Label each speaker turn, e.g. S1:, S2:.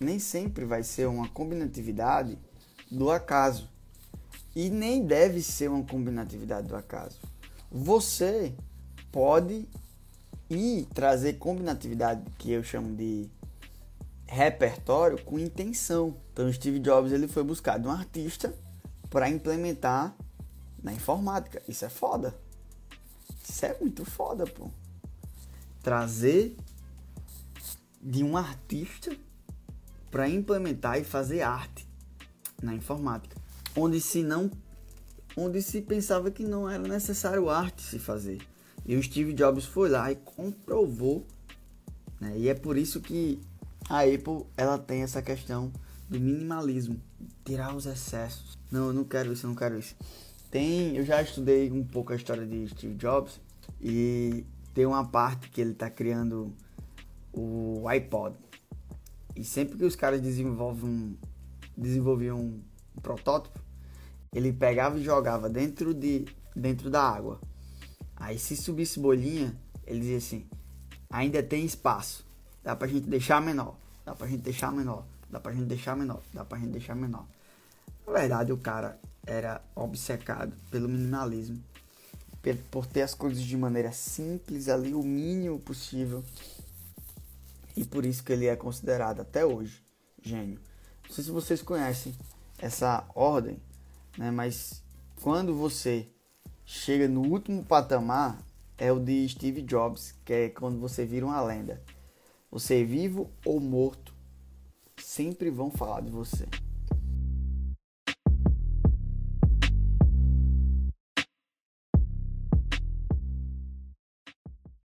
S1: nem sempre vai ser uma combinatividade do acaso. E nem deve ser uma combinatividade do acaso. Você pode ir trazer combinatividade que eu chamo de repertório com intenção. Então Steve Jobs ele foi buscar um artista para implementar na informática. Isso é foda. Isso é muito foda, pô. Trazer de um artista para implementar e fazer arte na informática, onde se não onde se pensava que não era necessário arte se fazer. E o Steve Jobs foi lá e comprovou, né? E é por isso que a Apple ela tem essa questão do minimalismo, tirar os excessos. Não, eu não quero isso, eu não quero isso. Tem, eu já estudei um pouco a história de Steve Jobs e tem uma parte que ele está criando o iPod. E sempre que os caras desenvolvem, desenvolviam um protótipo, ele pegava e jogava dentro, de, dentro da água. Aí se subisse bolinha, ele dizia assim, ainda tem espaço, dá pra gente deixar menor, dá pra gente deixar menor, dá pra gente deixar menor, dá pra gente deixar menor. Na verdade, o cara era obcecado pelo minimalismo, por ter as coisas de maneira simples ali, o mínimo possível. E por isso que ele é considerado até hoje gênio. Não sei se vocês conhecem essa ordem, né? Mas quando você chega no último patamar é o de Steve Jobs, que é quando você vira uma lenda. Você vivo ou morto, sempre vão falar de você.